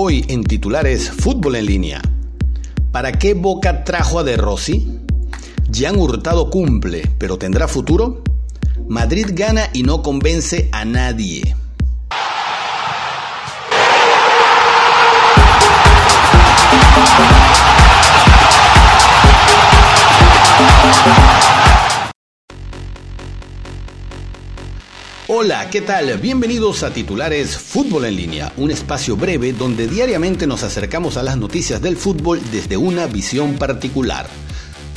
Hoy en titulares Fútbol en línea. ¿Para qué Boca trajo a De Rossi? Gian Hurtado cumple, pero ¿tendrá futuro? Madrid gana y no convence a nadie. Hola, ¿qué tal? Bienvenidos a Titulares Fútbol en línea, un espacio breve donde diariamente nos acercamos a las noticias del fútbol desde una visión particular.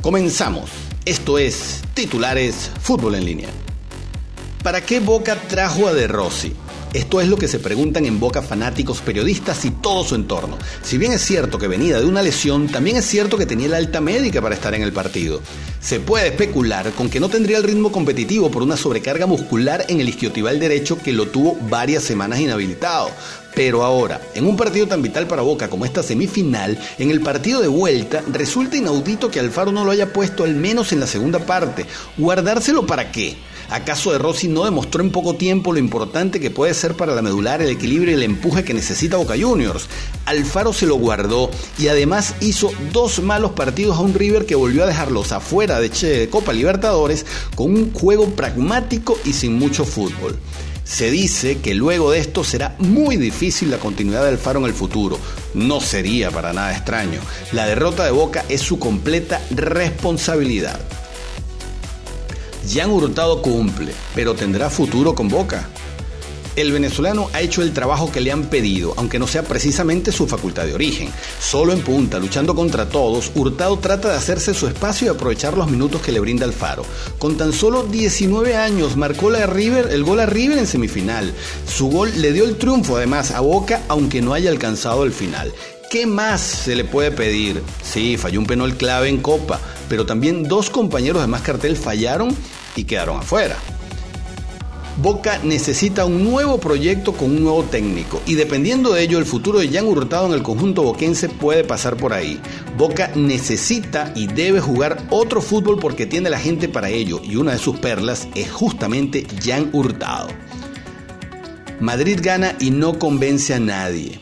Comenzamos. Esto es Titulares Fútbol en línea. ¿Para qué Boca trajo a De Rossi? Esto es lo que se preguntan en boca fanáticos, periodistas y todo su entorno. Si bien es cierto que venía de una lesión, también es cierto que tenía la alta médica para estar en el partido. Se puede especular con que no tendría el ritmo competitivo por una sobrecarga muscular en el isquiotibial derecho que lo tuvo varias semanas inhabilitado. Pero ahora, en un partido tan vital para Boca como esta semifinal, en el partido de vuelta, resulta inaudito que Alfaro no lo haya puesto al menos en la segunda parte. ¿Guardárselo para qué? ¿Acaso De Rossi no demostró en poco tiempo lo importante que puede ser para la medular el equilibrio y el empuje que necesita Boca Juniors? Alfaro se lo guardó y además hizo dos malos partidos a un River que volvió a dejarlos afuera de Copa Libertadores con un juego pragmático y sin mucho fútbol. Se dice que luego de esto será muy difícil la continuidad de Alfaro en el futuro. No sería para nada extraño. La derrota de Boca es su completa responsabilidad. Jan Hurtado cumple, pero tendrá futuro con Boca. El venezolano ha hecho el trabajo que le han pedido, aunque no sea precisamente su facultad de origen. Solo en punta, luchando contra todos, Hurtado trata de hacerse su espacio y aprovechar los minutos que le brinda el Faro. Con tan solo 19 años marcó la River, el gol a River en semifinal. Su gol le dio el triunfo además a Boca, aunque no haya alcanzado el final. ¿Qué más se le puede pedir? Sí, falló un penal clave en Copa, pero también dos compañeros de más cartel fallaron y quedaron afuera. Boca necesita un nuevo proyecto con un nuevo técnico y dependiendo de ello el futuro de Jan Hurtado en el conjunto boquense puede pasar por ahí. Boca necesita y debe jugar otro fútbol porque tiene la gente para ello y una de sus perlas es justamente Jan Hurtado. Madrid gana y no convence a nadie.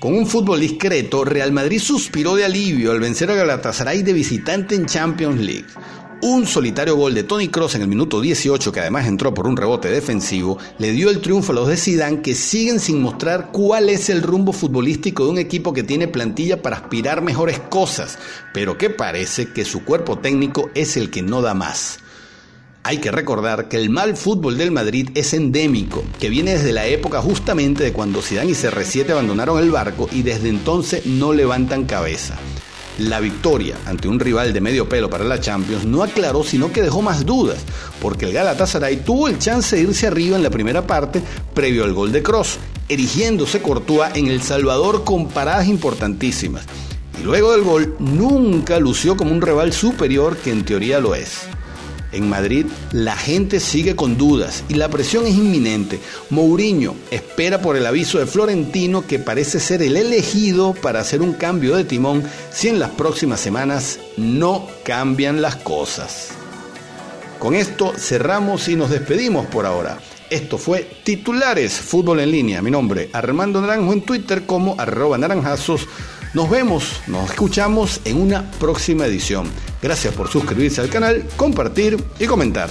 Con un fútbol discreto, Real Madrid suspiró de alivio al vencer a Galatasaray de visitante en Champions League. Un solitario gol de Tony Cross en el minuto 18, que además entró por un rebote defensivo, le dio el triunfo a los de Zidane que siguen sin mostrar cuál es el rumbo futbolístico de un equipo que tiene plantilla para aspirar mejores cosas, pero que parece que su cuerpo técnico es el que no da más. Hay que recordar que el mal fútbol del Madrid es endémico, que viene desde la época justamente de cuando Zidane y CR7 abandonaron el barco y desde entonces no levantan cabeza. La victoria ante un rival de medio pelo para la Champions no aclaró, sino que dejó más dudas, porque el Galatasaray tuvo el chance de irse arriba en la primera parte previo al gol de Cross, erigiéndose Courtois en El Salvador con paradas importantísimas. Y luego del gol nunca lució como un rival superior que en teoría lo es. En Madrid la gente sigue con dudas y la presión es inminente. Mourinho espera por el aviso de Florentino que parece ser el elegido para hacer un cambio de timón si en las próximas semanas no cambian las cosas. Con esto cerramos y nos despedimos por ahora. Esto fue Titulares Fútbol en Línea. Mi nombre, Armando Naranjo en Twitter como arroba naranjazos. Nos vemos, nos escuchamos en una próxima edición. Gracias por suscribirse al canal, compartir y comentar.